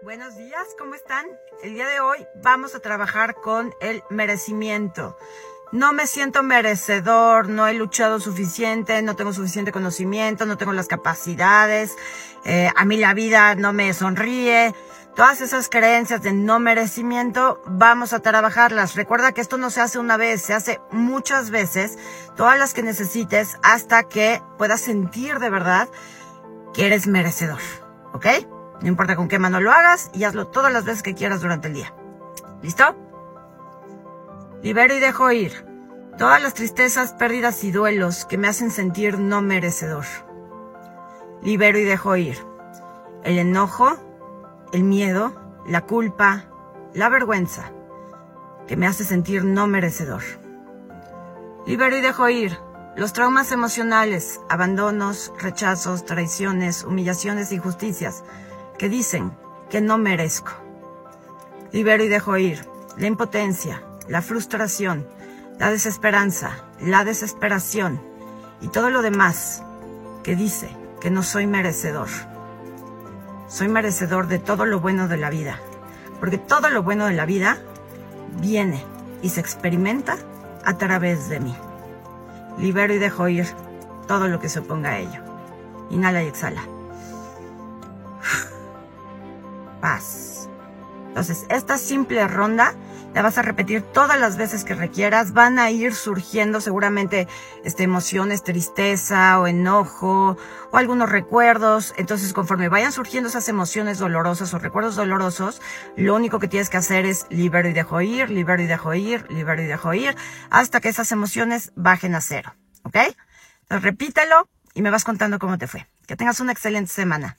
Buenos días, ¿cómo están? El día de hoy vamos a trabajar con el merecimiento. No me siento merecedor, no he luchado suficiente, no tengo suficiente conocimiento, no tengo las capacidades, eh, a mí la vida no me sonríe. Todas esas creencias de no merecimiento, vamos a trabajarlas. Recuerda que esto no se hace una vez, se hace muchas veces, todas las que necesites, hasta que puedas sentir de verdad que eres merecedor. ¿Ok? No importa con qué mano lo hagas y hazlo todas las veces que quieras durante el día. ¿Listo? Libero y dejo ir todas las tristezas, pérdidas y duelos que me hacen sentir no merecedor. Libero y dejo ir el enojo, el miedo, la culpa, la vergüenza que me hace sentir no merecedor. Libero y dejo ir los traumas emocionales, abandonos, rechazos, traiciones, humillaciones e injusticias que dicen que no merezco. Libero y dejo ir la impotencia, la frustración, la desesperanza, la desesperación y todo lo demás que dice que no soy merecedor. Soy merecedor de todo lo bueno de la vida, porque todo lo bueno de la vida viene y se experimenta a través de mí. Libero y dejo ir todo lo que se oponga a ello. Inhala y exhala. Entonces, esta simple ronda la vas a repetir todas las veces que requieras. Van a ir surgiendo seguramente este, emociones, tristeza o enojo o algunos recuerdos. Entonces, conforme vayan surgiendo esas emociones dolorosas o recuerdos dolorosos, lo único que tienes que hacer es libero y dejo ir, libero y dejo ir, libero y dejo ir, hasta que esas emociones bajen a cero. ¿Ok? Entonces, repítelo y me vas contando cómo te fue. Que tengas una excelente semana.